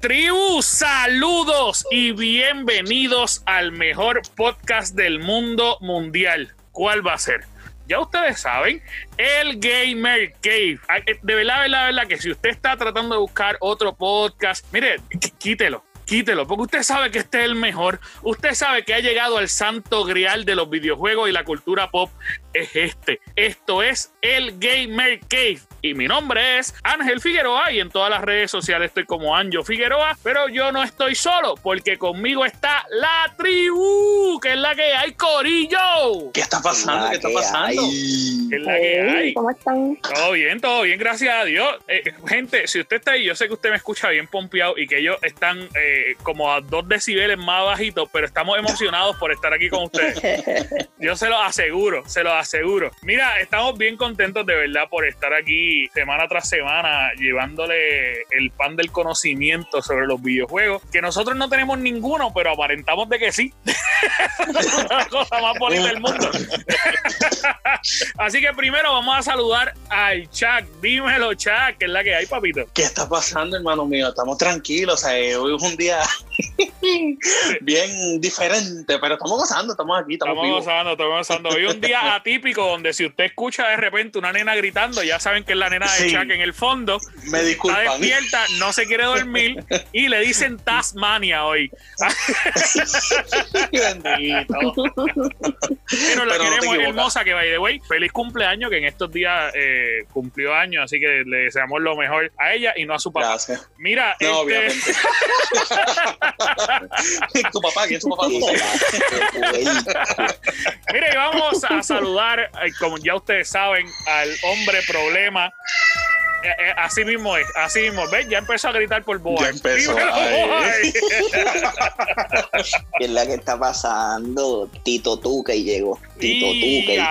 tribu? Saludos y bienvenidos al mejor podcast del mundo mundial. ¿Cuál va a ser? Ya ustedes saben, el Gamer Cave. Eh, de verdad, de verdad, de verdad, que si usted está tratando de buscar otro podcast, mire, quítelo quítelo, porque usted sabe que este es el mejor. Usted sabe que ha llegado al santo grial de los videojuegos y la cultura pop. Es este. Esto es el Gamer Cave. Y mi nombre es Ángel Figueroa y en todas las redes sociales estoy como Anjo Figueroa, pero yo no estoy solo porque conmigo está la tribu, que es la que hay, Corillo. ¿Qué está pasando? ¿Qué está pasando? ¿Qué es la que hay? ¿Cómo están? Todo bien, todo bien, gracias a Dios. Eh, gente, si usted está ahí, yo sé que usted me escucha bien pompeado y que ellos están eh, como a dos decibeles más bajitos, pero estamos emocionados por estar aquí con ustedes. Yo se lo aseguro, se lo aseguro. Mira, estamos bien contentos de verdad por estar aquí semana tras semana llevándole el pan del conocimiento sobre los videojuegos, que nosotros no tenemos ninguno, pero aparentamos de que sí. la cosa más bonita del mundo. Así que primero vamos a saludar al Chuck. Dímelo, Chuck, que es la que hay, papito. ¿Qué está pasando, hermano mío? Estamos tranquilos. hoy es un día bien diferente, pero estamos gozando, estamos aquí, estamos, estamos gozando, estamos gozando. Hoy es un día atípico donde si usted escucha de repente una nena gritando, ya saben que es la nena de Chuck en el fondo. Me disculpan. Está despierta, no se quiere dormir y le dicen Tasmania hoy. Bendito. Pero la queremos hermosa que vaya de way. Feliz cumpleaños que en estos días eh, cumplió años, así que le deseamos lo mejor a ella y no a su papá. Gracias. Mira, no, este... obviamente. tu papá, ¿quién es tu papá? Mire, vamos a saludar, eh, como ya ustedes saben, al hombre problema eh, eh, así mismo es, así mismo. ¿Ves? Ya empezó a gritar por Boa. Ya empezó. ¿Qué es la que está pasando? Tito Tuque llegó. Tito Tuque.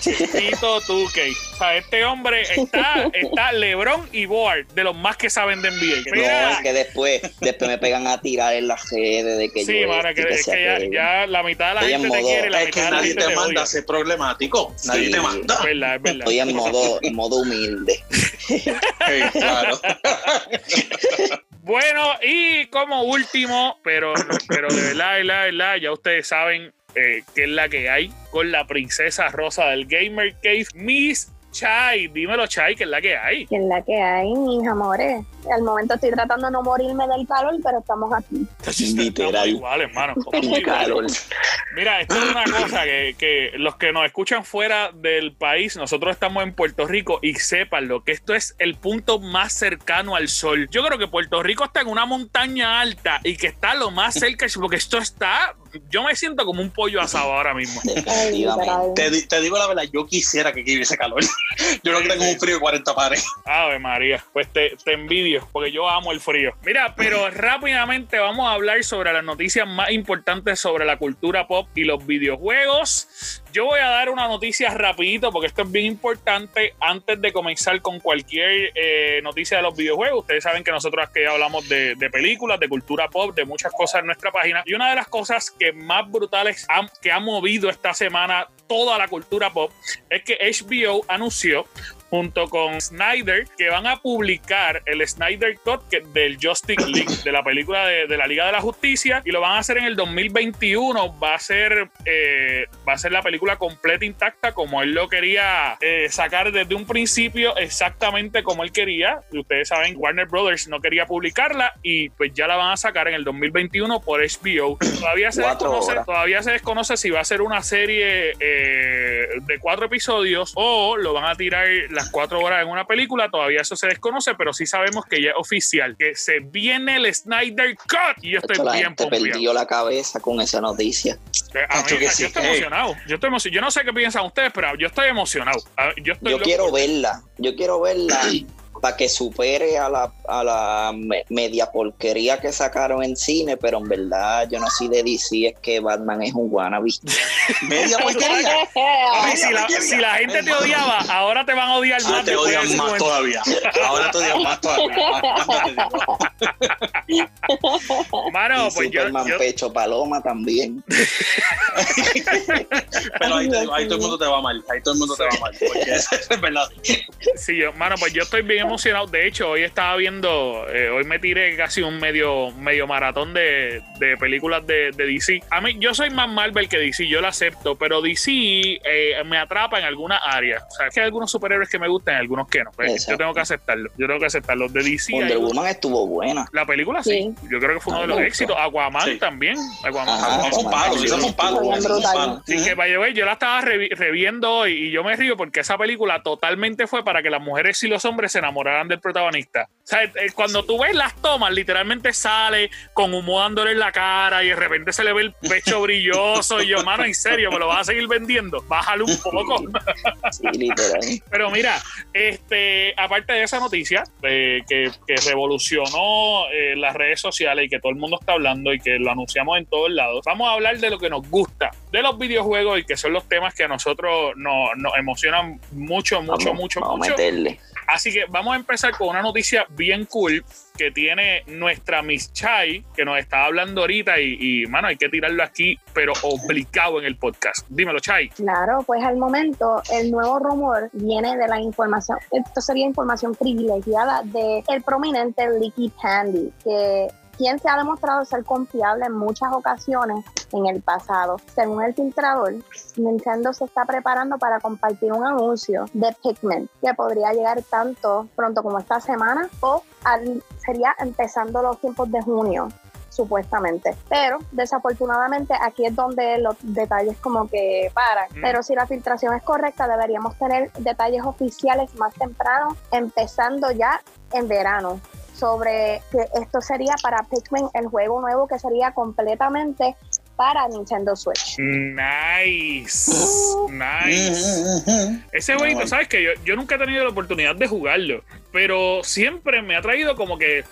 Tito Tuque. O sea, este hombre está, está Lebron y Board, de los más que saben de NBA. No, es que después, después me pegan a tirar en las redes de que sí, yo. Sí, que, es que ya, la mitad de la gente te quiere. La es que nadie te, manda ser problemático. Nadie te manda. Es verdad, es verdad. Estoy en modo, en modo humilde. bueno, y como último, pero, pero de verdad, de verdad, de verdad, ya ustedes saben eh, qué es la que hay con la princesa rosa del Gamer Cave, Miss Chai, dímelo Chai, ¿qué es la que hay? ¿Qué es la que hay, mis amores? Al momento estoy tratando de no morirme del calor, pero estamos aquí. Literal. igual, hermano. Mira, esto es una cosa que, que, los que nos escuchan fuera del país, nosotros estamos en Puerto Rico y lo que esto es el punto más cercano al sol. Yo creo que Puerto Rico está en una montaña alta y que está lo más cerca, porque esto está, yo me siento como un pollo asado ahora mismo. te, te, digo la verdad, yo quisiera que aquí hubiese calor. yo no tengo un frío de 40 pares. Ave María, pues te, te envidio, porque yo amo el frío. Mira, pero rápidamente vamos a hablar sobre las noticias más importantes sobre la cultura pop y los videojuegos. Yo voy a dar una noticia rapidito porque esto es bien importante antes de comenzar con cualquier eh, noticia de los videojuegos. Ustedes saben que nosotros aquí hablamos de, de, películas, de cultura pop, de muchas cosas en nuestra página. Y una de las cosas que más brutales que ha movido esta semana toda la cultura pop es que HBO anunció junto con Snyder, que van a publicar el Snyder Cut del Justice League, de la película de, la Liga de la Justicia, y lo van a hacer en el 2021. Va a ser, eh, va a ser la película completa intacta, como él lo quería eh, sacar desde un principio, exactamente como él quería. Y ustedes saben, Warner Brothers no quería publicarla y pues ya la van a sacar en el 2021 por HBO. Todavía se, desconoce, todavía se desconoce si va a ser una serie eh, de cuatro episodios o lo van a tirar las cuatro horas en una película, todavía eso se desconoce, pero sí sabemos que ya es oficial, que se viene el Snyder Cut. Y yo estoy bien te perdió la cabeza con esa noticia. Eh, yo estoy emocionado. Yo, estoy emocionado. yo no sé qué piensan ustedes, pero yo estoy emocionado. Yo, estoy yo quiero verla. Yo quiero verla. para que supere a la, a la media porquería que sacaron en cine, pero en verdad yo no soy de DC, es que Batman es un wannabe. media porquería. si, la, si, la, gente te odiaba, ahora te van a odiar más. te odian más todavía. Ahora te odian más todavía. Mano, pues Superman yo, yo, pecho paloma también. Pero ahí, ahí, todo el mundo te va mal. Ahí todo el mundo te va mal. Porque es verdad. Sí, yo, mano, pues yo estoy bien emocionado. De hecho, hoy estaba viendo, eh, hoy me tiré casi un medio, medio maratón de, de películas de, de, DC. A mí, yo soy más Marvel que DC, yo lo acepto, pero DC eh, me atrapa en alguna área. O sea, es que hay algunos superhéroes que me gustan y algunos que no. Pues yo tengo que aceptarlo. Yo tengo que aceptarlo. De DC. Wonder Woman estuvo buena. La película sí. Yo creo que fue uno de los éxitos. Aquaman también. Aquaman. fue un palo, fue un palo. Así que, vaya, yo la estaba reviendo hoy y yo me río porque esa película totalmente fue para que las mujeres y los hombres se enamoraran del protagonista. O sea, eh, cuando tú ves las tomas, literalmente sale con humo dándole en la cara y de repente se le ve el pecho brilloso y yo, mano, en serio, me lo vas a seguir vendiendo. Bájale un poco. Sí, literal. Pero mira, este, aparte de esa noticia eh, que, que, revolucionó eh, las redes sociales y que todo el mundo está hablando y que lo anunciamos en todos lados, vamos a hablar de lo que nos gusta de los videojuegos y que son los temas que a nosotros nos, nos emocionan mucho, mucho, vamos, mucho, vamos mucho. A meterle. Así que vamos a empezar con una noticia bien cool que tiene nuestra Miss Chai, que nos está hablando ahorita y, mano, hay que tirarlo aquí, pero obligado en el podcast. Dímelo, Chai. Claro, pues al momento el nuevo rumor viene de la información, esto sería información privilegiada de el prominente Licky Candy, que quien se ha demostrado ser confiable en muchas ocasiones en el pasado. Según el filtrador, Nintendo se está preparando para compartir un anuncio de Pikmin que podría llegar tanto pronto como esta semana o al, sería empezando los tiempos de junio supuestamente. Pero desafortunadamente aquí es donde los detalles como que paran. Mm. Pero si la filtración es correcta, deberíamos tener detalles oficiales más temprano, empezando ya en verano sobre que esto sería para Pikmin el juego nuevo que sería completamente para Nintendo Switch. Nice, nice. Ese jueguito, ¿sabes que yo, yo nunca he tenido la oportunidad de jugarlo, pero siempre me ha traído como que,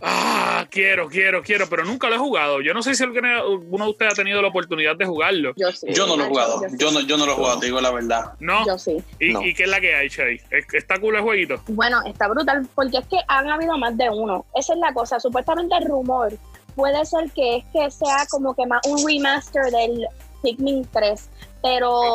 ah, quiero, quiero, quiero, pero nunca lo he jugado. Yo no sé si alguno de ustedes ha tenido la oportunidad de jugarlo. Yo, sí. yo no lo he jugado, yo, no, yo no lo he jugado, te digo la verdad. No, yo sí. ¿Y, No. ¿y qué es la que hay, Chay? ¿Está cool el jueguito? Bueno, está brutal porque es que han habido más de uno. Esa es la cosa. Supuestamente el rumor puede ser que es que sea como que más un remaster del Pikmin 3, pero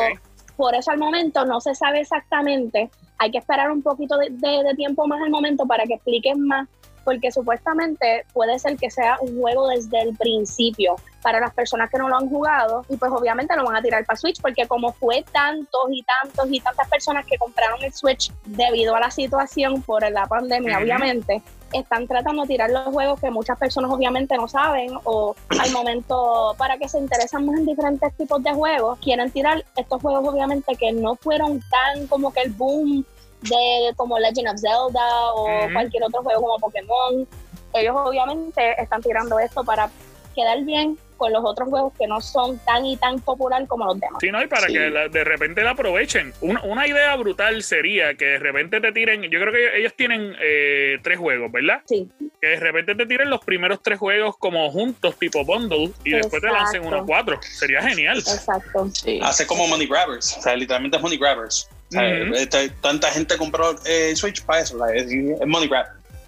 por eso al momento no se sabe exactamente. Hay que esperar un poquito de, de- de tiempo más al momento para que expliquen más, porque supuestamente puede ser que sea un juego desde el principio para las personas que no lo han jugado y pues obviamente lo van a tirar para Switch porque como fue tantos y tantos y tantas personas que compraron el Switch debido a la situación por la pandemia obviamente están tratando de tirar los juegos que muchas personas obviamente no saben o al momento para que se interesan más en diferentes tipos de juegos quieren tirar estos juegos obviamente que no fueron tan como que el boom de como Legend of Zelda o cualquier otro juego como Pokémon. Ellos obviamente están tirando esto para quedar bien con los otros juegos que no son tan y tan popular como los demás. Sí, ¿no? Y para Sí. que la- de repente la aprovechen. Una, una idea brutal sería que de repente te tiren, yo creo que ellos tienen eh, tres juegos, ¿verdad? Sí, Que de repente te tiren los primeros tres juegos como juntos, tipo bundle, y después te lancen unos cuatro. Sería genial. exacto. Sí. Hace como Money Grabbers, o sea, literalmente es Money Grabbers. O sea, este, tanta gente compró eh, Switch para eso, es Money Grab.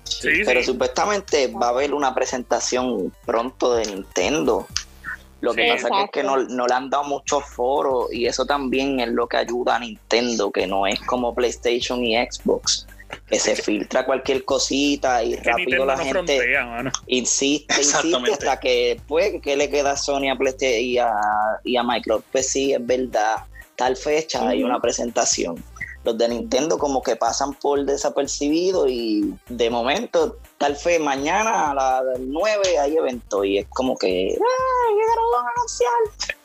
Sí, Pero sí. supuestamente va a haber una presentación pronto de Nintendo. Lo que Sí. pasa que es que no, no le han dado muchos foros y eso también es lo que ayuda a Nintendo, que no es como PlayStation y Xbox, que se filtra cualquier cosita y Que rápido Nintendo la no gente frontea, insiste, insiste hasta que pues que le queda a Sony a PlayStation y a, y a Microsoft. Pues sí, es verdad, tal fecha hay una presentación. Los de Nintendo como que pasan por desapercibido y de momento, tal fe, mañana a las 9 hay evento y es como que ¡ay, llegaron a anunciar!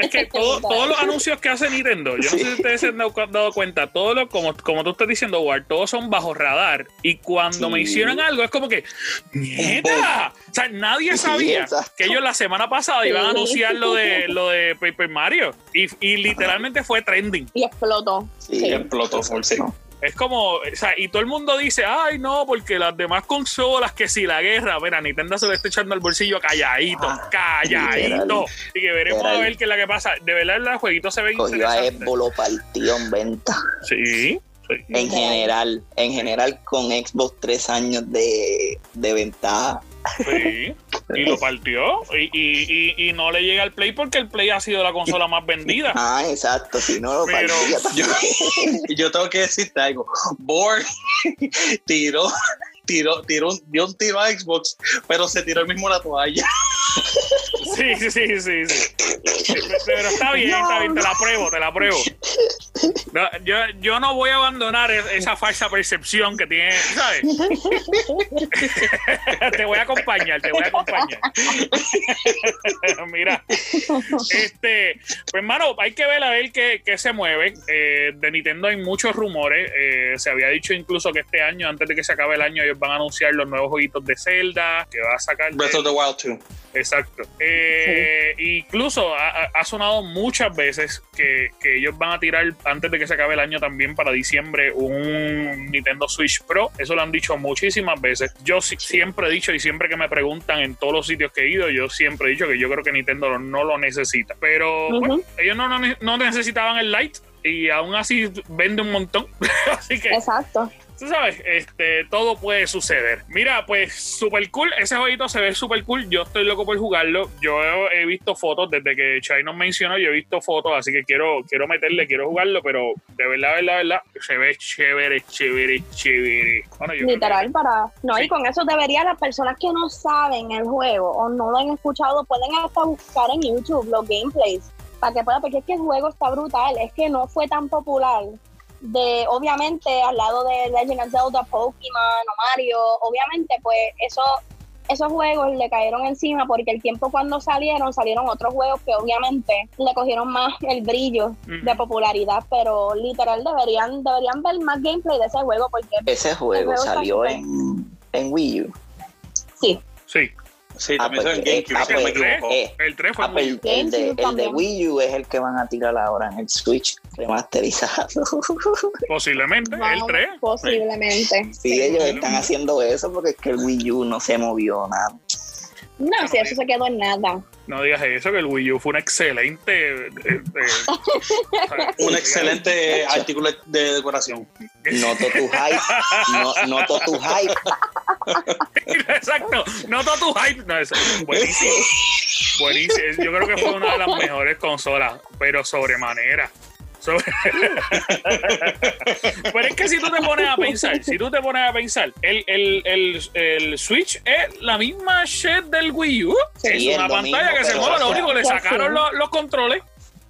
Es que todo- todos los anuncios que hace Nintendo, yo no sé si ustedes se han dado, dado cuenta, todos los, como, como tú estás diciendo, Ward, todos son bajo radar. Y cuando Sí. me hicieron algo, es como que, ¡nieta! O sea, nadie sabía que ellos la semana pasada iban a anunciar lo de, lo de Paper Mario. Y, y literalmente fue trending. Y explotó. Sí, Sí. explotó full, sí. Es como, o sea, y todo el mundo dice, ay, no, porque las demás consolas, que si la guerra, mira, Nintendo se lo está echando al bolsillo calladito, Ah, calladito. Y que veremos a ver qué es la que pasa. De verdad, el jueguito se ve cogió a. Xbox, partió en venta. Sí, sí. En general, en general con Xbox tres años de, de ventaja. Sí. Y lo partió. Y, y, y, y, no le llega al Play porque el Play ha sido la consola más vendida. Ah, exacto, si no lo Pero yo, yo tengo que decirte algo. Borg tiró, tiró, tiró, dio un tiro a Xbox, pero se tiró el mismo la toalla. Sí, sí, sí, sí, sí. Pero está bien, está bien, te la pruebo, te la pruebo. No, yo, yo no voy a abandonar e- esa falsa percepción que tiene, ¿sabes? te voy a acompañar, te voy a acompañar. Mira, este, pues hermano, hay que ver a ver qué, qué se mueve. Eh, de Nintendo hay muchos rumores. Eh, se había dicho incluso que este año, antes de que se acabe el año, ellos van a anunciar los nuevos jueguitos de Zelda, que va a sacar. Breath of the Wild 2. Exacto. Eh, Incluso ha, ha sonado muchas veces que, que, ellos van a tirar antes de que se acabe el año también para diciembre un Nintendo Switch Pro. Eso lo han dicho muchísimas veces. Yo sí, siempre he dicho y siempre que me preguntan en todos los sitios que he ido, yo siempre he dicho que yo creo que Nintendo no lo necesita. Pero uh -huh. bueno, ellos no, no, no necesitaban el Lite y aún así vende un montón. así que. Exacto tú sabes, este, todo puede suceder. Mira, pues super cool. Ese jueguito se ve super cool. Yo estoy loco por jugarlo. Yo he, visto fotos desde que Chai nos mencionó. Yo he visto fotos, así que quiero, quiero meterle, quiero jugarlo, pero de verdad, verdad, verdad, se ve chévere, chévere, chévere. Bueno, Literal, que... para. No, sí. y con eso debería las personas que no saben el juego o no lo han escuchado pueden hasta buscar en YouTube los gameplays para que puedan, porque es que el juego está brutal. Es que no fue tan popular de obviamente al lado de Legend of Zelda, Pokémon o Mario, obviamente pues eso esos juegos le cayeron encima porque el tiempo cuando salieron, salieron otros juegos que obviamente le cogieron más el brillo uh -huh. de popularidad, pero literal deberían deberían ver más gameplay de ese juego porque ese juego, juego salió en, en Wii U. Sí. Sí. Sí, también ah, pues, en GameCube, eh, si no me equivoco. Eh, el 3 fue ah, el, el, de, el, de, Wii U es el que van a tirar ahora en el Switch remasterizado. Posiblemente, wow, el 3. Posiblemente. Sí, sí, ellos están haciendo eso porque es que el Wii U no se movió nada. No, si eso se quedó en nada. No digas eso, que el Wii U fue un excelente. Eh, eh, un excelente artículo de decoración. Noto tu hype. No, noto tu hype. Exacto, noto tu hype. No, es buenísimo. Buenísimo. Yo creo que fue una de las mejores consolas, pero sobremanera. Sobre... Pero es que si tú te pones a pensar, si tú te pones a pensar, el, el, el, el Switch es la misma shit del Wii U. Sí, es una pantalla mismo, que se mueve, lo único que le sacaron los, los, controles.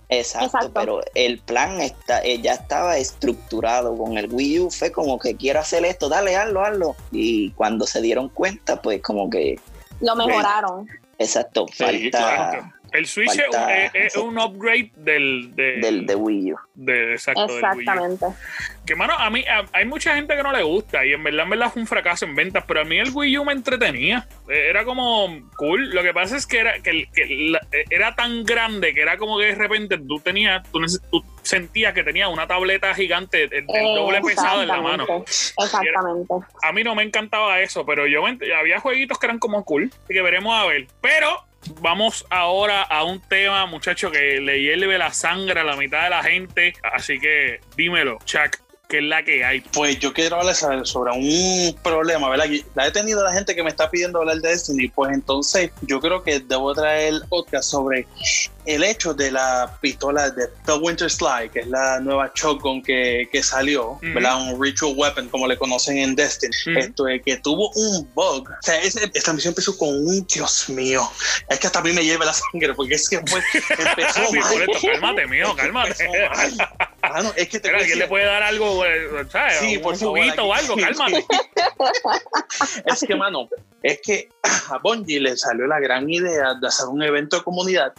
Exacto, Exacto, pero el plan está, eh, ya estaba estructurado con el Wii U. Fue como que quiero hacer esto, dale, hazlo, hazlo. Y cuando se dieron cuenta, pues como que. Lo mejoraron. Exacto, sí, falta. Claro. El Switch Falta, es, es, un upgrade del de, del de Wii U. De, exacto, Exactamente. Del Wii U. Que mano, a mí a, hay mucha gente que no le gusta y en verdad, en verdad fue un fracaso en ventas, pero a mí el Wii U me entretenía. Era como cool. Lo que pasa es que era, que, que la, era tan grande que era como que de repente tú tenías, tú, tú sentías que tenía una tableta gigante, el, el doble pesado en la mano. Exactamente. Era, a mí no me encantaba eso, pero yo había jueguitos que eran como cool, que veremos a ver. Pero Vamos ahora a un tema, muchacho, que le hierve la sangre a la mitad de la gente. Así que dímelo, Chuck. ¿Qué es la que hay? Pues yo quiero hablar sobre un problema, ¿verdad? La he tenido la gente que me está pidiendo hablar de Destiny, pues entonces yo creo que debo traer podcast sobre el hecho de la pistola de The Winter Slide, que es la nueva shotgun que, que salió, mm. ¿verdad? Un ritual weapon, como le conocen en Destiny. Mm. Esto es que tuvo un bug. O sea, esta misión empezó con un Dios mío. Es que hasta a mí me lleva la sangre, porque es que fue, empezó mal. cálmate, mío, cálmate. Es que te ¿Alguien le puede dar algo, ¿sabes? Sí, un por juguito o algo, cálmate. es que, mano, es que a Bungie le salió la gran idea de hacer un evento de comunidad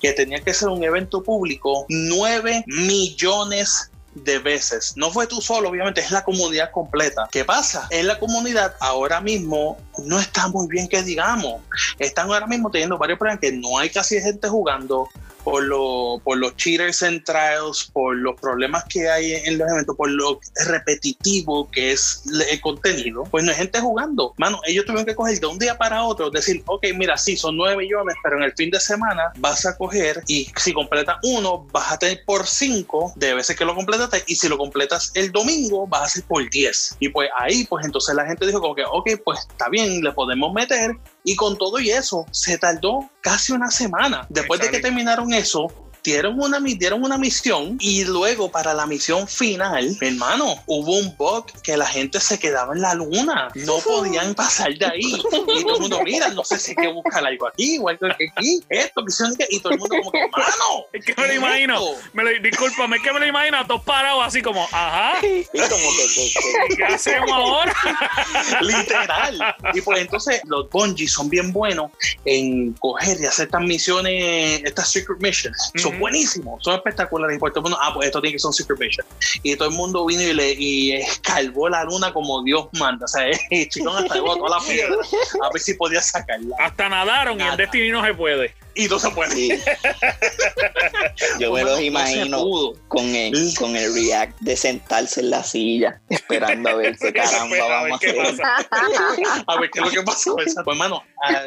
que tenía que ser un evento público 9 millones de veces. No fue tú solo, obviamente, es la comunidad completa. ¿Qué pasa? En la comunidad ahora mismo no está muy bien que digamos. Están ahora mismo teniendo varios problemas que no hay casi gente jugando por, lo, por los cheaters en trials, por los problemas que hay en los eventos, por lo repetitivo que es el contenido, pues no hay gente jugando. Mano, ellos tuvieron que coger de un día para otro, decir, ok, mira, sí, son 9 millones, pero en el fin de semana vas a coger y si completas uno, vas a tener por 5 de veces que lo completaste y si lo completas el domingo, vas a ser por 10. Y pues ahí, pues entonces la gente dijo como que, ok, pues está bien, le podemos meter Y con todo y eso, se tardó casi una semana. Después de que terminaron eso, dieron una, dieron una misión y luego para la misión final, hermano, hubo un bug que la gente se quedaba en la luna. No podían pasar de ahí. Y todo el mundo, mira, no sé si hay que buscar algo aquí, igual que aquí, esto, que y todo el mundo como que, hermano. Es que me lo imagino, me lo, discúlpame, es que me lo imagino todos parados así como, ajá. Y como que, ¿qué hacemos ahora? Literal. Y pues entonces los Bungie son bien buenos en coger y hacer estas misiones, estas secret missions son buenísimos, son espectaculares. Y por todo el mundo, ah, pues esto tiene que ser un Secret Mission. Y todo el mundo vino y le y escalvó la luna como Dios manda. O sea, el chicón hasta llevó toda la piedra a ver si podía sacarla. Hasta nadaron y en Destiny no se puede y no se puede. Yo me los imagino con el, con el react de sentarse en la silla, esperando a ver qué caramba vamos a, hacer. a ver qué es lo que pasa. Pues, mano,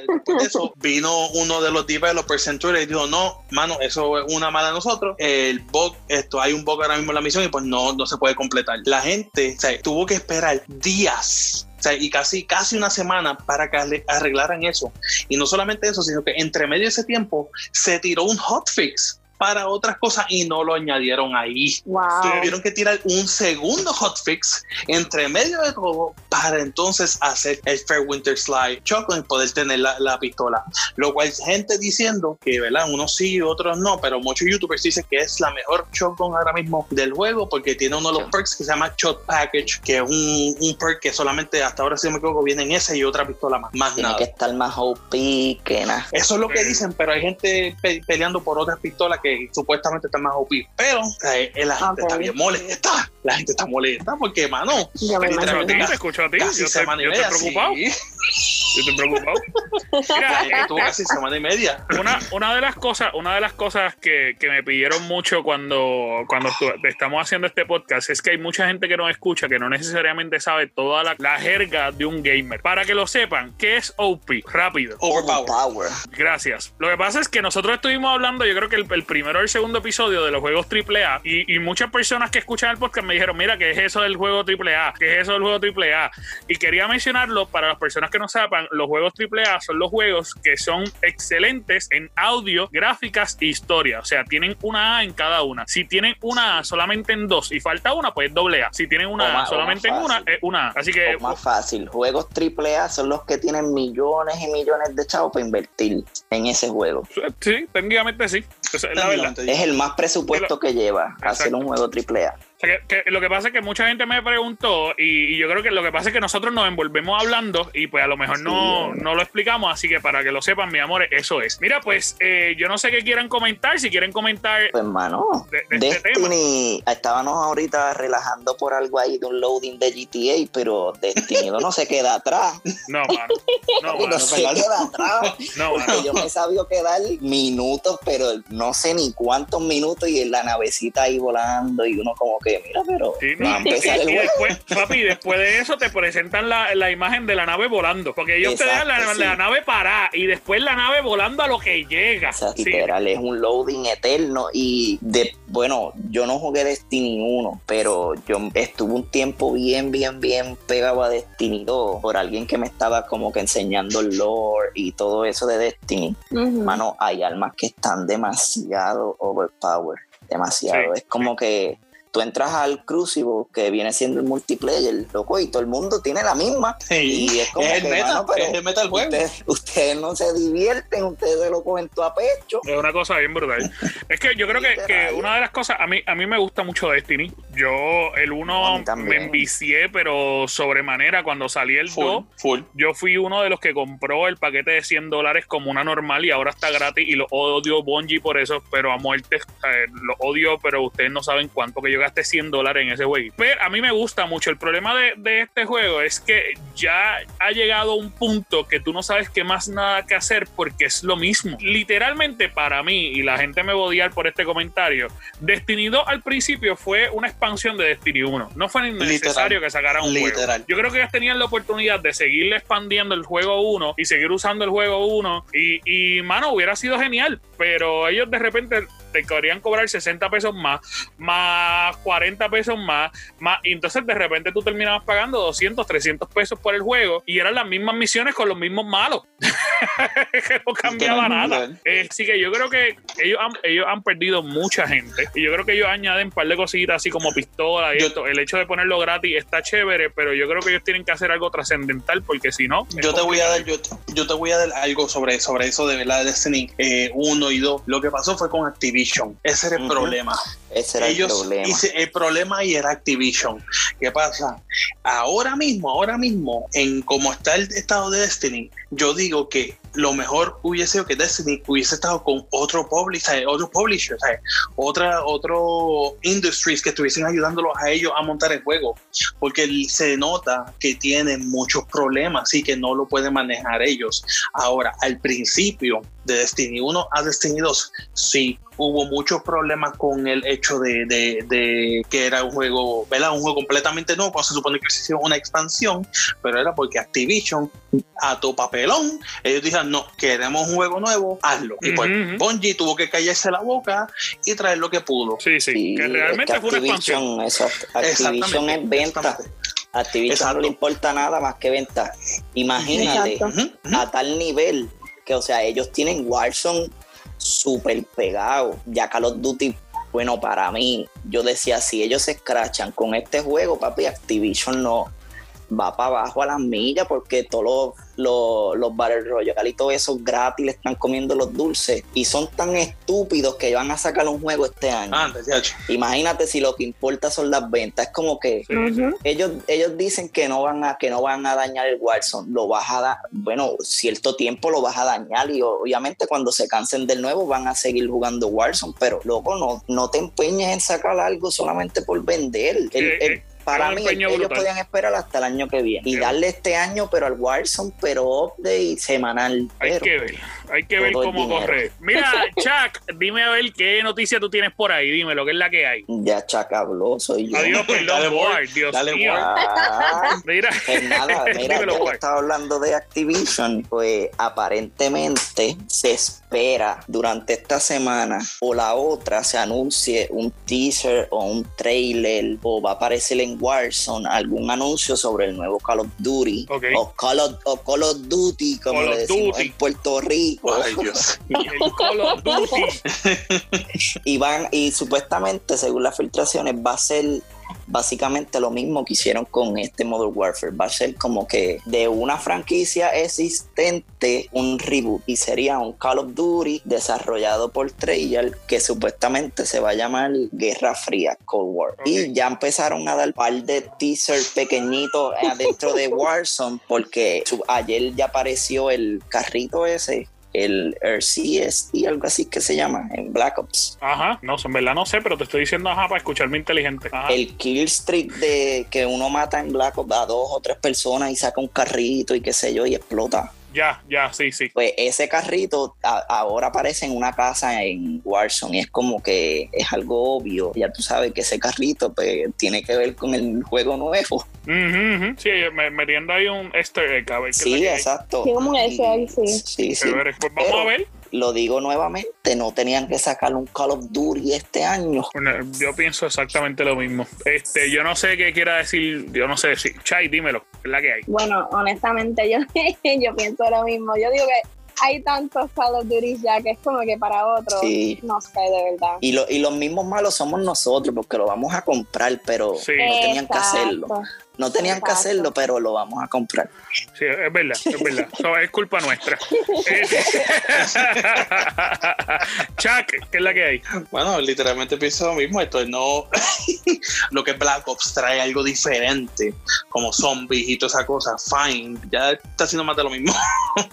después de eso vino uno de los developers Century y dijo, no, mano, eso es una mala de nosotros. El bug, esto, hay un bug ahora mismo en la misión y pues no, no se puede completar. La gente o sea, tuvo que esperar días y casi, casi una semana para que arreglaran eso. Y no solamente eso, sino que entre medio de ese tiempo se tiró un hotfix para otras cosas y no lo añadieron ahí. Tuvieron que tirar un segundo hotfix entre medio de todo para entonces hacer el Fairwinter Slide Chocolate y poder tener la, pistola. Lo cual gente diciendo que, ¿verdad? Unos sí, otros no, pero muchos youtubers dicen que es la mejor shotgun ahora mismo del juego porque tiene uno de los perks que se llama Shot Package, que es un, un perk que solamente hasta ahora, si no me equivoco, viene en ese y otra pistola más. Más tiene nada. que estar más OP que nada. Eso es lo que dicen, pero hay gente peleando por otras pistolas que supuestamente está más OP. Pero eh, la gente está bien molesta. La gente está molesta porque, mano, yo me escucho a ti, te escucho a ti. Yo, estoy, preocupado. Yo estoy preocupado. casi semana y media. Una, una de las cosas, una de las cosas que, que me pidieron mucho cuando, cuando estamos haciendo este podcast es que hay mucha gente que nos escucha que no necesariamente sabe toda la, la jerga de un gamer. Para que lo sepan, ¿qué es OP? Rápido. Overpower. Gracias. Lo que pasa es que nosotros estuvimos hablando, yo creo que el, el primero o el segundo episodio de los juegos AAA y, y muchas personas que escuchan el podcast me dijeron, mira, ¿qué es eso del juego AAA? ¿Qué es eso del juego AAA? Y quería mencionarlo para las personas que no sepan, los juegos AAA son los juegos que son excelentes en audio, gráficas e historia. O sea, tienen una A en cada una. Si tienen una A solamente en dos y falta una, pues doble A. Si tienen una A solamente en una, es una A. Así que. más fácil. Juegos AAA son los que tienen millones y millones de chavos para invertir en ese juego. Sí, técnicamente sí. Es, la verdad. Es el más presupuesto que lleva hacer un juego Lo que pasa es que mucha gente me preguntó y, yo creo que lo que pasa es que nosotros nos envolvemos hablando y pues a lo mejor no, no lo explicamos, así que para que lo sepan, mi amor, eso es. Mira, pues eh, yo no sé qué quieran comentar, si quieren comentar... Pues hermano, de, este Destiny, estábamos ahorita relajando por algo ahí de un loading de GTA, pero Destiny no se queda atrás. No, mano. No, no se queda atrás. No, mano. Yo me he sabido quedar minutos, pero no sé ni cuántos minutos y en la navecita ahí volando y uno como que mira, pero y, después, papi, después de eso te presentan la, la imagen de la nave volando, porque ellos te dejan la, nave parada y después la nave volando a lo que llega. literal, es un loading eterno y de, bueno, yo no jugué Destiny 1, pero yo estuve un tiempo bien, bien, bien pegado a Destiny 2 por alguien que me estaba como que enseñando el lore y todo eso de Destiny. Mano, hay almas que están demasiado overpowered demasiado. es como que tú entras al Crucible, que viene siendo el multiplayer, loco, y todo el mundo tiene la misma. y es como el meta, pero es el meta del juego. Ustedes, no se divierten, ustedes lo cogen todo a pecho. Es una cosa bien brutal. es que yo creo que, una de las cosas, a mí, a mí me gusta mucho Destiny. Yo, el 1 me envicié, pero sobremanera cuando salí el 2. Yo fui uno de los que compró el paquete de 100 dólares como una normal y ahora está gratis y lo odio Bungie por eso, pero a muerte, lo odio, pero ustedes no saben cuánto que yo gasté 100 dólares en ese juego. Pero a mí me gusta mucho. El problema de, de, este juego es que ya ha llegado un punto que tú no sabes qué más nada que hacer porque es lo mismo. Literalmente para mí, y la gente me va a odiar por este comentario, Destiny 2 al principio fue una expansión de Destiny 1. No fue necesario que sacaran un juego. Yo creo que ellos tenían la oportunidad de seguirle expandiendo el juego 1 y seguir usando el juego 1 y, y mano, hubiera sido genial, pero ellos de repente te querían cobrar 60 pesos más, más 40 pesos más, más, y entonces de repente tú terminabas pagando 200, 300 pesos por el juego y eran las mismas misiones con los mismos malos. que no cambiaba nada. Eh, así que yo creo que ellos han, ellos han perdido mucha gente y yo creo que ellos añaden un par de cositas así como pistola y esto. El hecho de ponerlo gratis está chévere, pero yo creo que ellos tienen que hacer algo trascendental porque si no. Yo te voy a dar, yo, yo, te voy a dar algo sobre, sobre eso de verdad Destiny 1 eh, y 2. Lo que pasó fue con Activision. Ese era el problema. Ese era el problema. el problema ahí era Activision. ¿Qué pasa? Ahora mismo, ahora mismo, en cómo está el estado de Destiny, yo digo que lo mejor hubiese sido que Destiny hubiese estado con otro publisher, otro publisher, otra, otro industries que estuviesen ayudándolos a ellos a montar el juego, porque se nota que tienen muchos problemas y que no lo pueden manejar ellos. Ahora, al principio de Destiny 1 a Destiny 2, sí, hubo muchos problemas con el hecho de, que era un juego, ¿verdad? Un juego completamente nuevo, cuando se supone que se hizo una expansión, pero era porque Activision a tu papelón, ellos dijeron, no, queremos un juego nuevo, hazlo. Y pues Bungie tuvo que callarse la boca y traer lo que pudo. Sí, sí, que realmente fue una expansión. Activision es venta. Activision no le importa nada más que venta. Imagínate, a tal nivel que, o sea, ellos tienen Warzone súper pegado. Ya Call of Duty, bueno, para mí, yo decía, si ellos se escrachan con este juego, papi, Activision no va para abajo a las millas porque todos los, los, Battle Royale y todo eso gratis le están comiendo los dulces y son tan estúpidos que van a sacar un juego este año. Imagínate si lo que importa son las ventas. Es como que ellos, ellos dicen que no van a que no van a dañar el Warzone. Lo vas a dar, bueno, cierto tiempo lo vas a dañar y obviamente cuando se cansen del nuevo van a seguir jugando Warzone, pero luego no, no te empeñes en sacar algo solamente por vender. el, para mí, ellos podían esperar hasta el año que viene. Y darle este año, pero al Warzone, pero update semanal. Hay que ver, hay que ver cómo corre. Mira, Chuck, dime a ver qué noticia tú tienes por ahí, dime lo que es la que hay. Ya Chuck habló, soy yo. Adiós, perdón, dale, Ward, Dios dale, mío. mira, pues nada, mira, ya estaba hablando de Activision, pues aparentemente se espera durante esta semana o la otra se anuncie un teaser o un trailer o va a aparecer en Warzone algún anuncio sobre el nuevo Call of Duty o, Call of, Call of, Duty, como le decimos en Puerto Rico. Ay, Dios. el Call of Duty. y van, y supuestamente, según las filtraciones, va a ser básicamente lo mismo que hicieron con este Modern Warfare. Va a ser como que de una franquicia existente un reboot y sería un Call of Duty desarrollado por Treyarch que supuestamente se va a llamar Guerra Fría, Cold War. Y ya empezaron a dar par de teasers pequeñitos adentro de Warzone porque ayer ya apareció el carrito ese el y algo así que se llama, en Black Ops. Ajá, no, en verdad no sé, pero te estoy diciendo ajá para escucharme inteligente. El kill streak de que uno mata en Black Ops a dos o tres personas y saca un carrito y qué sé yo y explota. Ya, ya, sí, sí. Pues ese carrito ahora aparece en una casa en Warzone y es como que es algo obvio. Ya tú sabes que ese carrito pues, tiene que ver con el juego nuevo. Sí, metiendo ahí un easter egg. A ver, sí, exacto. Sí, como un easter sí. Sí, sí. Pues vamos a ver lo digo nuevamente, no tenían que sacar un Call of Duty este año. yo pienso exactamente lo mismo. Este, yo no sé qué quiera decir, yo no sé decir. Chai, dímelo, es la que hay. Bueno, honestamente, yo, yo pienso lo mismo. Yo digo que hay tantos Call of Duty ya que es como que para otros, no sé, de verdad. Y, lo, y los mismos malos somos nosotros porque lo vamos a comprar, pero no tenían que hacerlo. No tenían que hacerlo, pero lo vamos a comprar. Sí, es verdad, es verdad. es culpa nuestra. Chuck, ¿qué es la que hay? Bueno, literalmente pienso lo mismo. Esto no. lo que Black Ops trae algo diferente, como zombies y toda esa cosa. Fine, ya está haciendo más de lo mismo.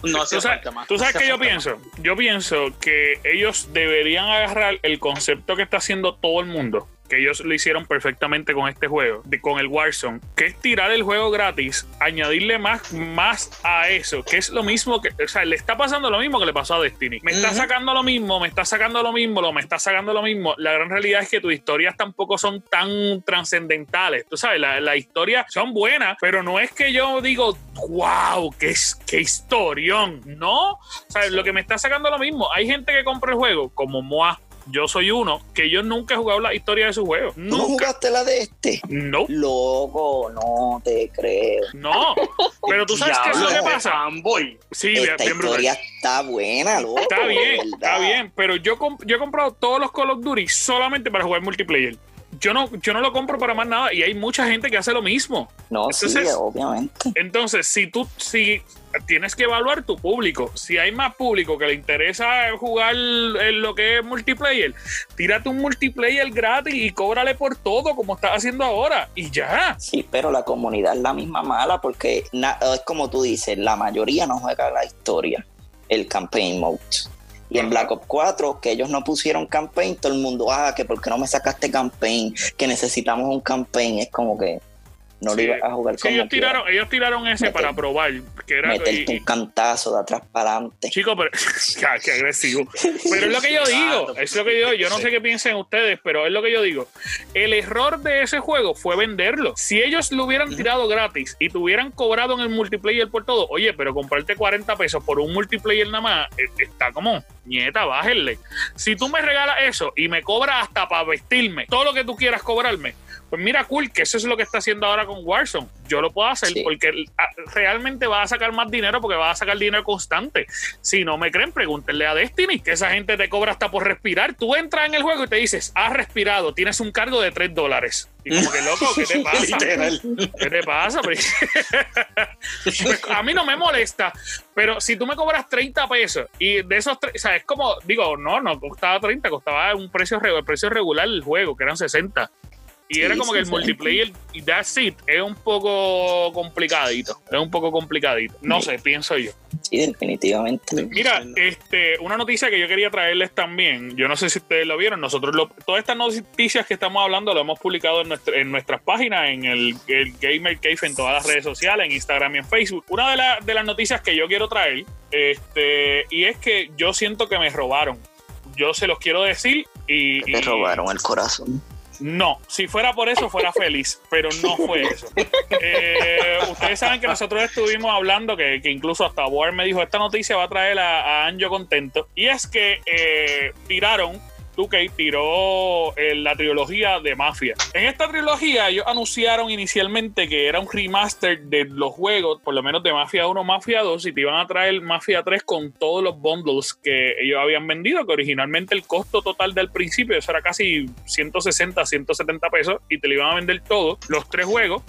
no hace falta más. ¿Tú sabes qué yo pienso? Yo pienso que ellos deberían agarrar el concepto que está haciendo todo el mundo que ellos lo hicieron perfectamente con este juego, de, con el Warzone, que es tirar el juego gratis, añadirle más, más a eso, que es lo mismo que, o sea, le está pasando lo mismo que le pasó a Destiny. Me está sacando lo mismo, me está sacando lo mismo, lo me está sacando lo mismo. La gran realidad es que tus historias tampoco son tan trascendentales. Tú sabes, las la historias son buenas, pero no es que yo digo, wow, qué, qué historión. No, o sea, lo que me está sacando lo mismo. Hay gente que compra el juego, como Moa, yo soy uno que yo nunca he jugado la historia de su juego. ¿Tú no Nunca. jugaste la de este? No, Loco, no te creo. no. Pero tú sabes qué es lo que pasa. fanboy. Sí, Esta bien brutal. historia está buena, loco. Está bien, está bien, pero yo, comp- yo he comprado todos los Call of Duty solamente para jugar multiplayer. Yo no, yo no lo compro para más nada y hay mucha gente que hace lo mismo. No, sí, Entonces- obviamente. Entonces, si tú, si tienes que evaluar tu público, si hay más público que le interesa jugar en lo que es multiplayer, tírate un multiplayer gratis y cóbrale por todo como estás haciendo ahora y ya. Sí, pero la comunidad es la misma mala porque es como tú dices, la mayoría no juega la historia, el campaign mode. Y en Black Ops 4, que ellos no pusieron campaign, todo el mundo, ah, que por qué no me sacaste campaign, que necesitamos un campaign. Es como que no Sí. lo ibas a jugar Sí, como ellos tiraron, ellos tiraron ese Meter- para probar, que era Meterte y- un cantazo de atrás para adelante. Chico, pero qué agresivo. Pero es lo que yo digo, es lo que yo, yo no sé qué piensen ustedes, pero es lo que yo digo. El error de ese juego fue venderlo. Si ellos lo hubieran tirado gratis y te hubieran cobrado en el multiplayer por todo, oye, pero comprarte 40 pesos por un multiplayer nada más, eh, está como, nieta, bájenle. Si tú me regalas eso y me cobras hasta para vestirme, todo lo que tú quieras cobrarme, pues mira, cool, que eso es lo que está haciendo ahora con Warzone. Yo lo puedo hacer Sí. porque ah, realmente va a sacar más dinero porque va a sacar dinero constante. Si no me creen, pregúntenle a Destiny, que esa gente te cobra hasta por respirar. Tú entras en el juego y te dices, has respirado, tienes un cargo de 3 dólares. Y como que loco, ¿qué te pasa? ¿Qué te pasa? Pues, a mí no me molesta, pero si tú me cobras 30 pesos y de esos, o sea, es como, digo, no, no costaba 30, costaba un precio, re- el precio regular del juego, que eran 60. Y Sí, era como sí, que el sí. multiplayer y that's it es un poco complicadito. Es un poco complicadito. No sé, pienso yo. Sí, definitivamente. Mira, este, una noticia que yo quería traerles también, yo no sé si ustedes lo vieron, nosotros lo- todas estas noticias que estamos hablando lo hemos publicado en, nuestra- en nuestras páginas, en el, el Gamer Cave, en todas las redes sociales, en Instagram y en Facebook. Una de, la- de las noticias que yo quiero traer, este, y es que yo siento que me robaron. Yo se los quiero decir y... Y- robaron el corazón. No, si fuera por eso fuera feliz, pero no fue eso. Eh, ustedes saben que nosotros estuvimos hablando que, que incluso hasta Boar me dijo esta noticia va a traer a, a Anjo contento y es que eh, tiraron 2K tiró eh, la trilogía de Mafia. En esta trilogía ellos anunciaron inicialmente que era un remaster de los juegos, por lo menos de Mafia 1, Mafia 2, y te iban a traer Mafia 3 con todos los bundles que ellos habían vendido, que originalmente el costo total del principio era casi 160, 170 pesos, y te lo iban a vender todo, los tres juegos,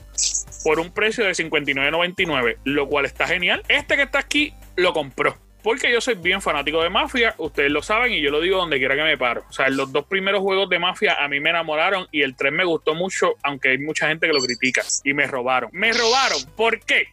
por un precio de 59.99, lo cual está genial. Este que está aquí lo compró. Porque yo soy bien fanático de Mafia, ustedes lo saben y yo lo digo donde quiera que me paro. O sea, los dos primeros juegos de Mafia a mí me enamoraron y el 3 me gustó mucho, aunque hay mucha gente que lo critica. Y me robaron. Me robaron. ¿Por qué?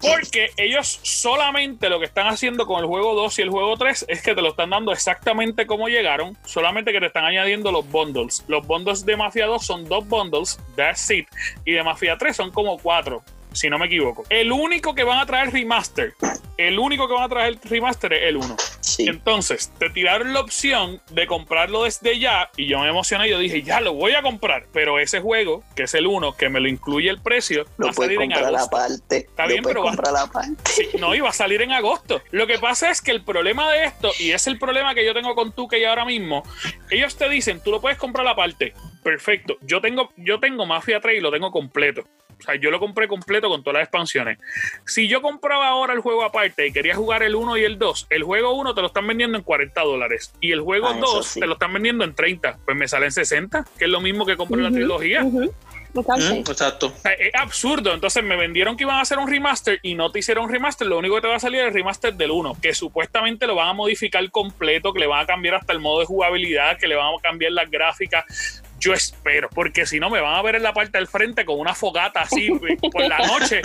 Porque ellos solamente lo que están haciendo con el juego 2 y el juego 3 es que te lo están dando exactamente como llegaron, solamente que te están añadiendo los bundles. Los bundles de Mafia 2 son dos bundles, that's it, y de Mafia 3 son como cuatro, si no me equivoco. El único que van a traer remaster, el único que van a traer remaster es el 1. Sí. Entonces, te tiraron la opción de comprarlo desde ya y yo me emocioné. Yo dije, ya lo voy a comprar. Pero ese juego, que es el 1, que me lo incluye el precio, va Lo a puedes salir en agosto. aparte. Está Lo bien, pero va-. Sí, no, iba a salir en agosto. Lo que pasa es que el problema de esto, y es el problema que yo tengo con tú que ahora mismo, ellos te dicen, tú lo puedes comprar aparte. Perfecto. Yo tengo, yo tengo Mafia 3 y lo tengo completo. O sea, yo lo compré completo con todas las expansiones. Si yo compraba ahora el juego aparte y quería jugar el 1 y el 2, el juego 1 te lo están vendiendo en 40 dólares y el juego Ah, eso 2 sí. te lo están vendiendo en 30. Pues me sale en 60, que es lo mismo que comprar la Ujú, trilogía. ujú. Exacto. Mm, Exacto. O sea, es absurdo. Entonces me vendieron que iban a hacer un remaster y no te hicieron un remaster. Lo único que te va a salir es el remaster del 1, que supuestamente lo van a modificar completo, que le van a cambiar hasta el modo de jugabilidad, que le van a cambiar las gráficas. Yo espero, porque si no me van a ver en la parte del frente con una fogata así por la noche,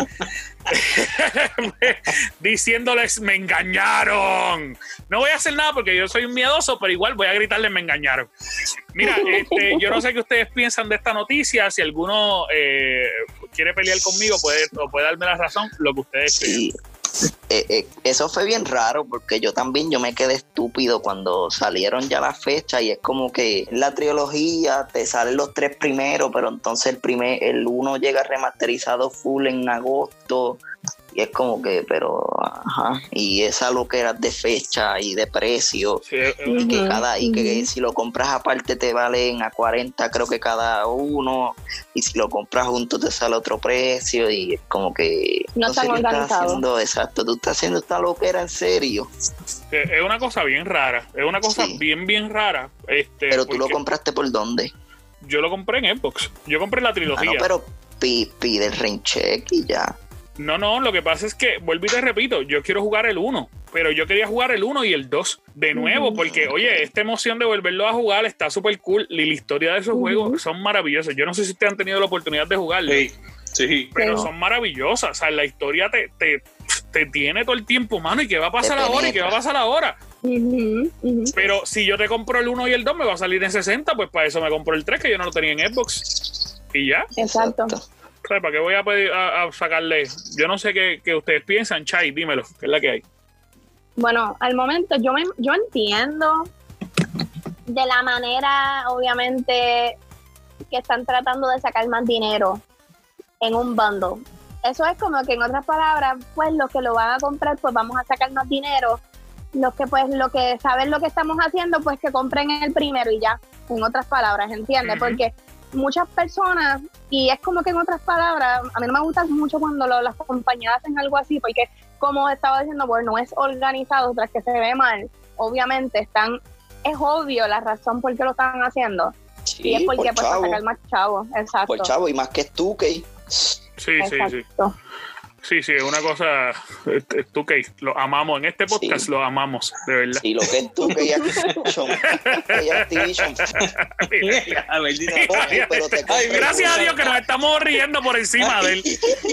diciéndoles me engañaron. No voy a hacer nada porque yo soy un miedoso, pero igual voy a gritarles me engañaron. Mira, este, yo no sé qué ustedes piensan de esta noticia. Si alguno eh, quiere pelear conmigo, puede, o puede darme la razón, lo que ustedes. Sí. Eh, eh, eso fue bien raro porque yo también yo me quedé estúpido cuando salieron ya las fechas y es como que la trilogía te salen los tres primeros pero entonces el primer el uno llega remasterizado full en agosto Y es como que, pero, ajá. Y esa lo que era de fecha y de precio. Sí, Y que cada, y que si lo compras aparte te valen a 40, creo que cada uno. Y si lo compras junto te sale otro precio. Y es como que. No sé están qué estás haciendo, exacto. Tú estás haciendo esta loquera en serio. que es una cosa bien rara. Es una cosa Sí. bien, bien rara. Este, Pero tú lo compraste por dónde? Yo lo compré en Xbox. Yo compré la Ah, trilogía. no, pero pi- pide el rain check y ya. No, no, lo que pasa es que, vuelvo y te repito, yo quiero jugar el 1, pero yo quería jugar el 1 y el 2 de nuevo, Ujú. porque, oye, esta emoción de volverlo a jugar está súper cool y la historia de esos juegos son maravillosas. Yo no sé si ustedes han tenido la oportunidad de jugarlo, Sí, sí. pero Sí. son maravillosas. O sea, la historia te, te, te tiene todo el tiempo, mano, y qué va a pasar ahora y qué va a pasar ahora. Pero si yo te compro el 1 y el 2, me va a salir en 60, pues para eso me compro el 3, que yo no lo tenía en Xbox. Y ya. Exacto. O sea, ¿Para qué voy a, pedir, a, a sacarle? Yo no sé qué, qué ustedes piensan, Chai, dímelo, ¿qué es la que hay? Bueno, al momento yo me, yo entiendo de la manera, obviamente, que están tratando de sacar más dinero en un bundle. Eso es como que en otras palabras, pues los que lo van a comprar, pues vamos a sacar más dinero. Los que pues lo que saben lo que estamos haciendo, pues que compren el primero y ya. En otras palabras, ¿entiendes? Porque muchas personas, y es como que en otras palabras, a mí no me gusta mucho cuando lo- las compañías hacen algo así, porque como estaba diciendo, bueno, no es organizado tras que se ve mal. Obviamente están, es obvio la razón por qué lo están haciendo. y es porque por pues para chavo. sacar más chavos. Exacto. Por chavo, y más que tú, que Sí, sí, sí. Exacto. Sí, sí, es una cosa. Tú que lo amamos. En este podcast Sí. lo amamos, de verdad. Sí, lo que es tú, que ya Activision. Activision. Gracias a Dios que nos estamos riendo por encima de él.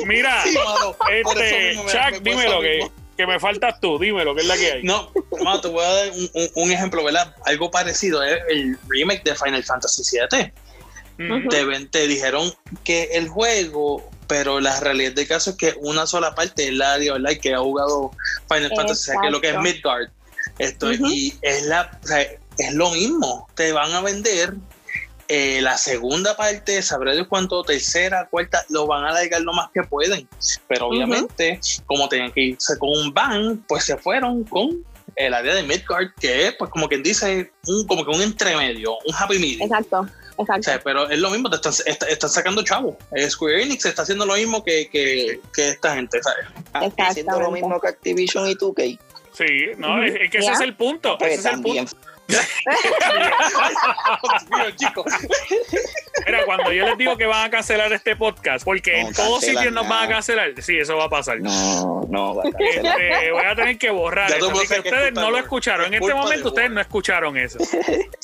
Mira, Sí, mano, este, Chuck, me dímelo que, que me faltas tú, dímelo, que es la que hay. No, mano, te voy a dar un, un- un ejemplo, ¿verdad? Algo parecido es el remake de Final Fantasy VII. Te, ven- te dijeron que el juego, pero la realidad del caso es que una sola parte es la online que ha jugado Final Fantasy, o sea, que es lo que es. Midgard. Esto. Y es, la, o sea, es lo mismo. Te van a vender eh, la segunda parte, sabré de cuánto, tercera, cuarta, lo van a alargar lo más que pueden. Pero obviamente, como tenían que irse con un ban, pues se fueron con el área de Midgard, que es, pues como quien dice, un, como que un entremedio, un happy medium. Exacto. O Exacto. sea, pero es lo mismo, te están, está- están sacando chavo. Square Enix está haciendo lo mismo que, que, que esta gente, ¿sabes? Ah, Haciendo lo mismo que Activision y tú, que Sí, no, es, es que ese es el punto. pues ese es el punto. Mira, chicos. Mira, cuando yo les digo que van a cancelar este podcast, porque No en todos sitios nos van a cancelar, sí, eso va a pasar. No, no, va a. Este, voy a tener que borrar eso. Así que ustedes no lo escucharon. En Es este momento de ustedes no escucharon eso.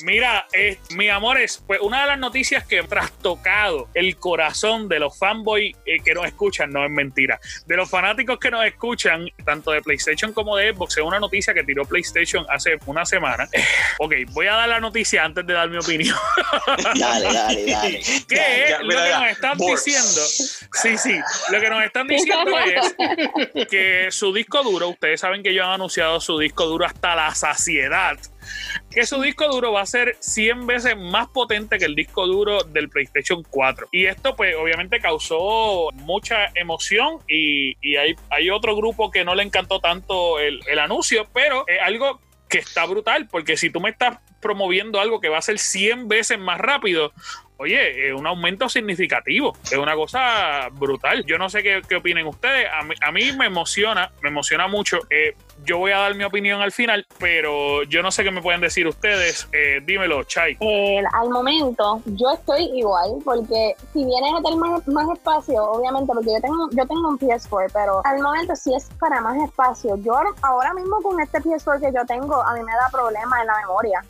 Mira, eh, mi amores, pues una de las noticias que trastocado el corazón de los fanboys eh, que nos escuchan, no es mentira, de los fanáticos que nos escuchan, tanto de PlayStation como de Xbox, es una noticia que tiró PlayStation hace una semana. Ok, voy a dar la noticia antes de dar mi opinión. Dale, dale, dale. que Ya, ya, lo que ya. nos están diciendo, sí, sí, lo que nos están diciendo es que su disco duro, ustedes saben que ellos han anunciado su disco duro hasta la saciedad, que su disco duro va a ser 100 veces más potente que el disco duro del PlayStation 4. Y esto pues obviamente causó mucha emoción y, y hay, hay otro grupo que no le encantó tanto el, el anuncio, pero es algo que está brutal, porque si tú me estás promoviendo algo que va a ser 100 veces más rápido, oye, es un aumento significativo, es una cosa brutal. Yo no sé qué, qué opinen ustedes, a mí, a mí me emociona, me emociona mucho. Eh, yo voy a dar mi opinión al final, pero yo no sé qué me pueden decir ustedes. Eh, dímelo, Chai. Eh, al momento yo estoy igual porque si vienes a tener más, espacio obviamente porque yo tengo yo tengo un PS4 pero al momento si es para más espacio yo ahora- mismo con este PS4 que yo tengo a mí me da problemas en la memoria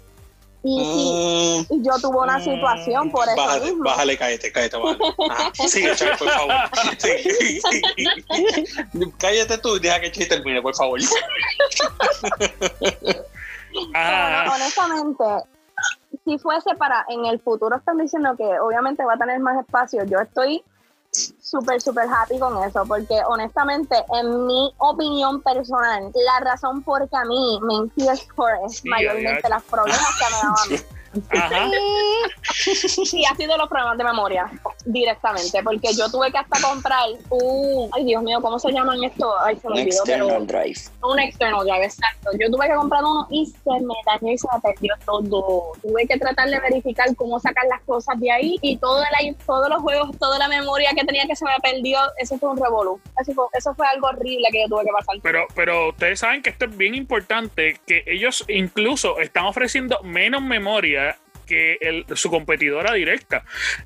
y Mm, si y yo tuve una situación por eso bájale, mismo bájale, cállate, cállate, bájale. Ajá. Sigue, por favor. Sí. cállate tú y deja que Chase termine, por favor. Ah, honestamente si fuese para en el futuro están diciendo que obviamente va a tener más espacio yo estoy súper, súper happy con eso, porque honestamente, en mi opinión personal, la razón por que a mí me PS4 es Sí, mayormente ay, los problemas que me daban Y ha sido los problemas de memoria directamente, porque yo tuve que hasta comprar un, ay Dios mío, ¿cómo se llaman esto? Ay, se me Un olvidó, pero external drive. un external drive, exacto. Yo tuve que comprar uno y se me dañó y se me perdió todo. Tuve que tratar de verificar cómo sacar las cosas de ahí y todo el, todos los juegos, toda la memoria que tenía que se me perdió, eso fue un revolú. Eso fue, eso fue algo horrible que yo tuve que pasar. Pero, pero ustedes saben que esto es bien importante, que ellos incluso están ofreciendo menos memoria que el- su competidora directa.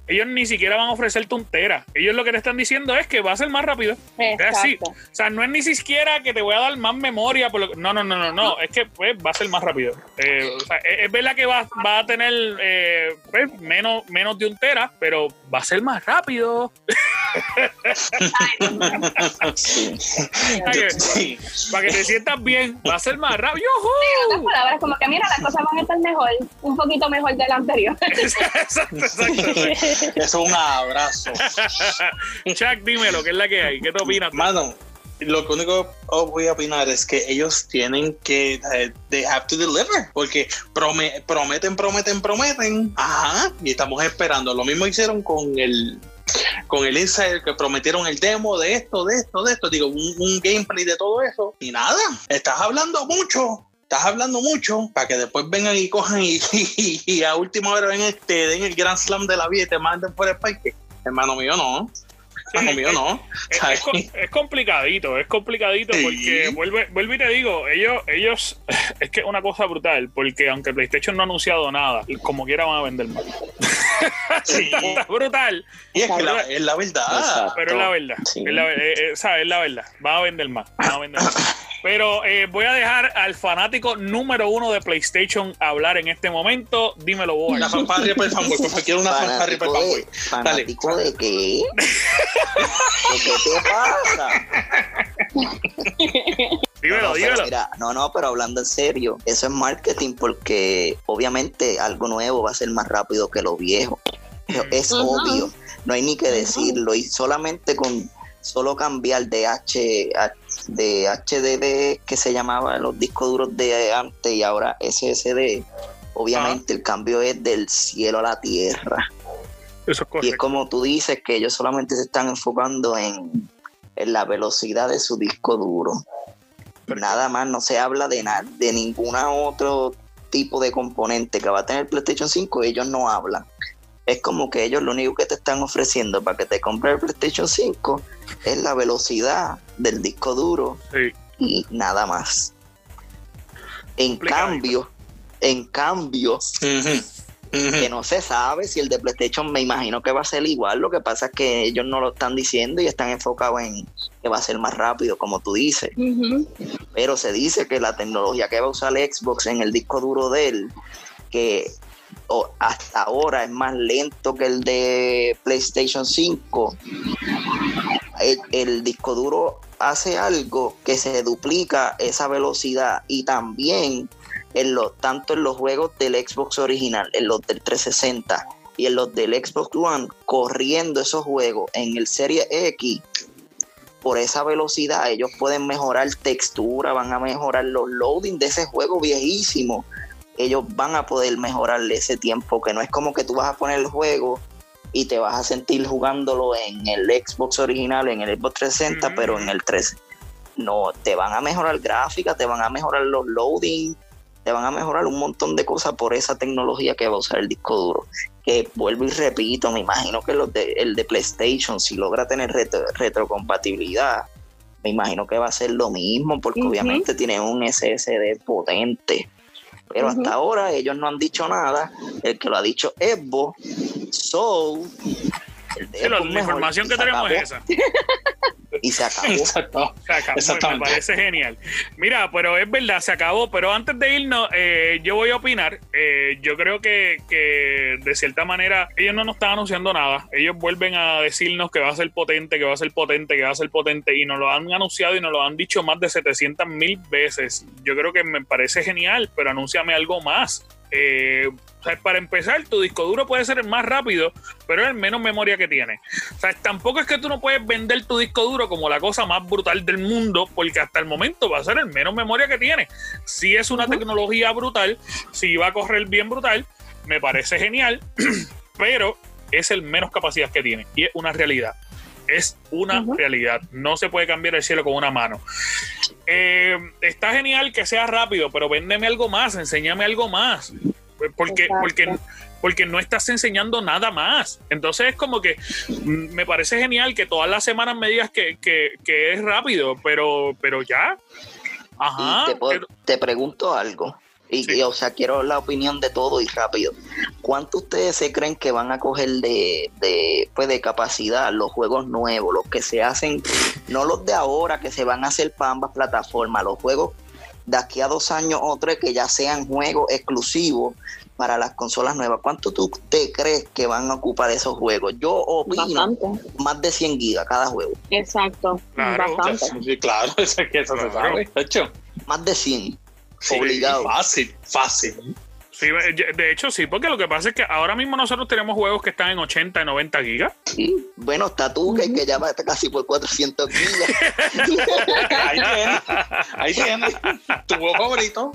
Ellos ni siquiera van a ofrecerte un tera. Ellos lo que te están diciendo es que va a ser más rápido. Es así. Exacto. O sea, no es ni siquiera que te voy a dar más memoria. Por lo que- no, no, no, no, no. Es que pues, va a ser más rápido. Eh, o sea, es, es verdad que va, va a tener eh, pues, menos, menos de un tera, pero va a ser más rápido. Sí. Ay, Sí. Para que te sientas bien, va a ser más rápido. En otras palabras, como que mira, las cosas van a estar mejor, un poquito mejor de la anterior. exacto, exacto. Eso es un abrazo. Chuck, dímelo, ¿qué es la que hay? ¿Qué te opinas? Mano, lo único que voy a opinar es que ellos tienen que, eh, they have to deliver, porque prome- prometen, prometen, prometen, ajá, y estamos esperando. Lo mismo hicieron con el con el Insider que prometieron el demo de esto, de esto, de esto, digo, un, un gameplay de todo eso, y nada, estás hablando mucho. Estás hablando mucho para que después vengan y cojan y, y- y a última hora ven este, den el Grand Slam de la vida y te manden por el parque. Hermano mío, no. Hermano mío, no. Es, es es complicadito, es complicadito Sí. porque vuelve, vuelve y te digo, ellos, ellos, es que es una cosa brutal, porque aunque PlayStation no ha anunciado nada, como quiera van a vender más. Sí. Está brutal, Y es que la, es la verdad. Exacto. pero es la verdad. Sí. Es la, ver- eh, eh, ¿sabes? Es la verdad. Van a vender más. Van a vender más. Pero eh, voy a dejar al fanático número uno de PlayStation hablar en este momento. Dímelo, vos. Una fanfarria para el fanboy, por favor, quiero una fanfarria para ¿Fanático el de, fanboy. Dale. fanático de qué? ¿De qué te pasa? Dímelo, No, dímelo. mira, no, no, pero hablando en serio, eso es marketing porque obviamente algo nuevo va a ser más rápido que lo viejo. Es obvio, no hay ni que decirlo. Y solamente con solo cambiar de H de HDD que se llamaba los discos duros de antes y ahora SSD, obviamente el cambio es del cielo a la tierra. Eso es Y es como tú dices que ellos solamente se están enfocando en, en la velocidad de su disco duro. Nada más, no se habla de nada, de ninguna otro tipo de componente que va a tener PlayStation 5, ellos no hablan. Es como que ellos lo único que te están ofreciendo para que te compres el PlayStation 5 es la velocidad del disco duro Sí. y nada más. En cambio, en cambio, que no se sabe si el de PlayStation me imagino que va a ser igual, lo que pasa es que ellos no lo están diciendo y están enfocados en que va a ser más rápido, como tú dices, pero se dice que la tecnología que va a usar Xbox en el disco duro de él, que o- hasta ahora es más lento que el de PlayStation 5, el, disco duro hace algo que se duplica esa velocidad y también en los, tanto en los juegos del Xbox original, en los del 360 y en los del Xbox One, corriendo esos juegos en el Serie X, por esa velocidad ellos pueden mejorar textura, van a mejorar los loading de ese juego viejísimo. Ellos van a poder mejorarle ese tiempo, que no es como que tú vas a poner el juego y te vas a sentir jugándolo en el Xbox original, en el Xbox 360, Mm. pero en el 3. No, te van a mejorar gráficas, te van a mejorar los loading, te van a mejorar un montón de cosas por esa tecnología que va a usar el disco duro. Que vuelvo y repito, me imagino que los de, el de PlayStation, si logra tener retro- retrocompatibilidad, me imagino que va a ser lo mismo, porque obviamente tiene un SSD potente. Pero hasta ahora ellos no han dicho nada. El que lo ha dicho es Evo. So, Sí, la mejor, información que tenemos acabó, es esa. Y se acabó. Exacto. Se acabó, me- parece genial. Mira, pero es verdad, se acabó. Pero antes de irnos, eh, yo voy a opinar. Eh, yo creo que, que de cierta manera ellos no nos están anunciando nada. Ellos vuelven a decirnos que va a ser potente, que va a ser potente, que va a ser potente. Y nos lo han anunciado y nos lo han dicho más de 700 mil veces. Yo creo que me parece genial, pero anúnciame algo más. Eh, o sea, para empezar, tu disco duro puede ser el más rápido, pero es el menos memoria que tiene. O sea, tampoco es que tú no puedes vender tu disco duro como la cosa más brutal del mundo, porque hasta el momento va a ser el menos memoria que tiene. Si es una tecnología brutal, si va a correr bien brutal, me parece genial, pero es el menos capacidad que tiene y es una realidad. Es una realidad. No se puede cambiar el cielo con una mano. Eh, está genial que sea rápido, pero véndeme algo más, enséñame algo más. Porque, porque, porque no estás enseñando nada más. Entonces es como que mm, me parece genial que todas las semanas me digas que, es rápido, pero, pero ya. Ajá. te pregunto algo. Y, o sea, quiero la opinión de todo y rápido. ¿Cuánto ustedes se creen que van a coger de, de, pues de capacidad los juegos nuevos, los que se hacen, no los de ahora que se van a hacer para ambas plataformas, los juegos de aquí a dos años o tres que ya sean juegos exclusivos para las consolas nuevas. ¿Cuánto tú te crees que van a ocupar esos juegos? Yo opino más de 100 gigas cada juego. Exacto. Claro, bastante. claro, eso, que eso se sabe. De hecho. Más de 100. Obligado. Fácil, fácil. Sí, de hecho sí, porque lo que pasa es que ahora mismo nosotros tenemos juegos que están en 80 y 90 gigas. Sí, bueno, está tú, que, que ya va casi por 400 gigas. ahí tienes, ahí tienes, tu juego favorito.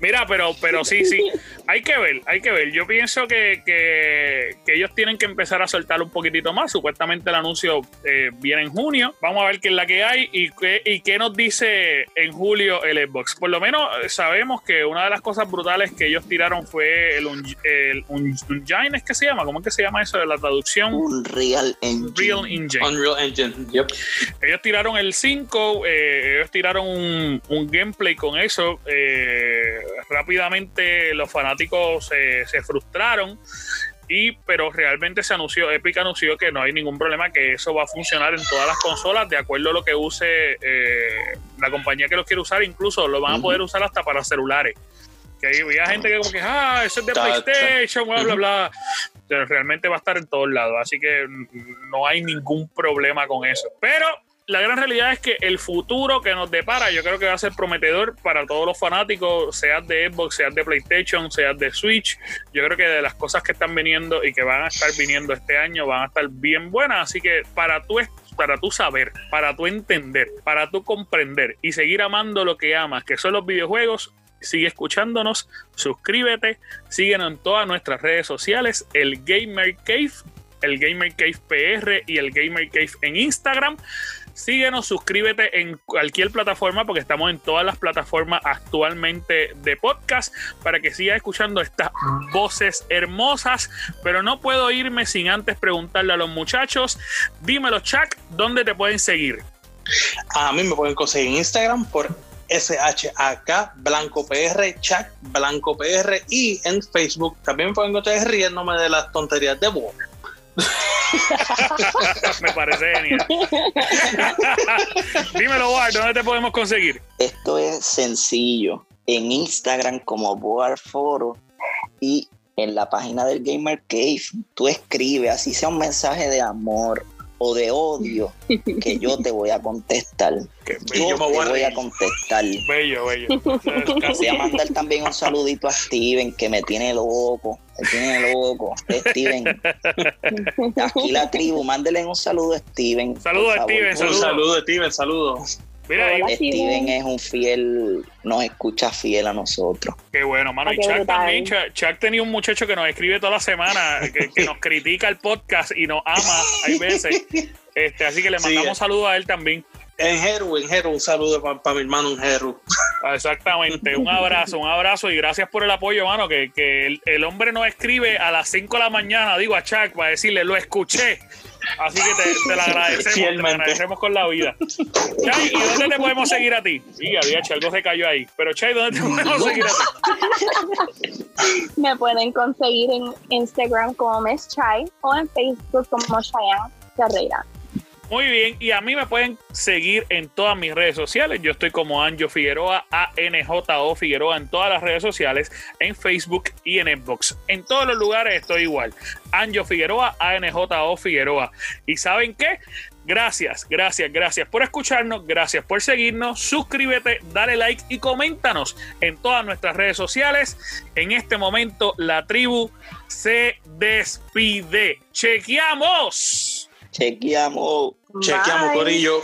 Mira, pero, pero sí, sí, hay que ver, hay que ver. Yo pienso que, que, ellos tienen que empezar a soltar un poquitito más. Supuestamente el anuncio eh, viene en junio. Vamos a ver qué es la que hay y qué, y qué nos dice en julio el Xbox. Por lo menos sabemos que una de las cosas brutales que ellos tiraron fue el, el Unreal, ¿es que se llama? ¿Cómo es que se llama eso de la traducción? Unreal Engine. Engine. Unreal Engine, Ellos tiraron el 5, eh, ellos tiraron un, gameplay con eso. Eh, rápidamente los fanáticos se frustraron. Y, pero realmente se anunció, Epic anunció que no hay ningún problema, que eso va a funcionar en todas las consolas de acuerdo a lo que use eh, la compañía que lo quiere usar, incluso lo van a poder usar hasta para celulares. Que había gente que como que, ah, eso es de PlayStation, bla, bla, bla. Pero realmente va a estar en todos lados, así que no hay ningún problema con eso. Pero la gran realidad es que el futuro que nos depara, yo creo que va a ser prometedor para todos los fanáticos, seas de Xbox, seas de PlayStation, seas de Switch. Yo creo que de las cosas que están viniendo y que van a estar viniendo este año van a estar bien buenas. Así que para tú, para tú saber, para tú entender, para tú comprender y seguir amando lo que amas, que son los videojuegos, sigue escuchándonos, suscríbete, síguenos en todas nuestras redes sociales, el Gamer Cave, el Gamer Cave PR y el Gamer Cave en Instagram. Síguenos, suscríbete en cualquier plataforma porque estamos en todas las plataformas actualmente de podcast para que sigas escuchando estas voces hermosas. Pero no puedo irme sin antes preguntarle a los muchachos. Dímelo, Chuck, ¿dónde te pueden seguir? A mí me pueden conseguir en Instagram por SHAK Blanco PR, Chuck Blanco PR y en Facebook también pueden encontrar riéndome de las tonterías de vos. Me parece genial. Dímelo, Boar, ¿dónde te podemos conseguir? Esto es sencillo. En Instagram como Boar Foro y en la página del Gamer Cave, tú escribes, así sea un mensaje de amor, o de odio que yo te voy a contestar. yo te voy a contestar. Bello, bello. Voy a mandar también un saludito a Steven que me tiene loco. Me tiene loco. Steven. Aquí la tribu, mándele un saludo a Steven. Saludo a Steven. Un saludo, Steven. Saludos. Mira, Steven es un fiel, nos escucha fiel a nosotros. Qué bueno, mano. Y Chuck también, Chuck, tenía un muchacho que nos escribe toda la semana, que, nos critica el podcast y nos ama, hay veces. Este, así que le mandamos saludos a él también. En Jeru, en Jeru, un saludo para mi hermano en Jeru. Ah, exactamente, un abrazo, un abrazo y gracias por el apoyo, mano, que, que el, hombre nos escribe a las 5 de la mañana, digo a Chuck, para decirle, lo escuché. Así que te, te lo agradecemos, te agradecemos con la vida. Chay, ¿y dónde te podemos seguir a ti? Sí, había algo se cayó ahí. Pero Chay, ¿dónde te podemos seguir a ti? Me pueden conseguir en Instagram como Miss Chai o en Facebook como Cheyenne Carrera. Muy bien, y a mí me pueden seguir en todas mis redes sociales. Yo estoy como Anjo Figueroa, A-N-J-O Figueroa en todas las redes sociales, en Facebook y en Xbox. En todos los lugares estoy igual. Anjo Figueroa, A-N-J-O Figueroa. ¿Y saben qué? Gracias, gracias, gracias por escucharnos, gracias por seguirnos, suscríbete, dale like y coméntanos en todas nuestras redes sociales. En este momento la tribu se despide. Chequeamos. Chequeamos. Chequeamos, Corillo.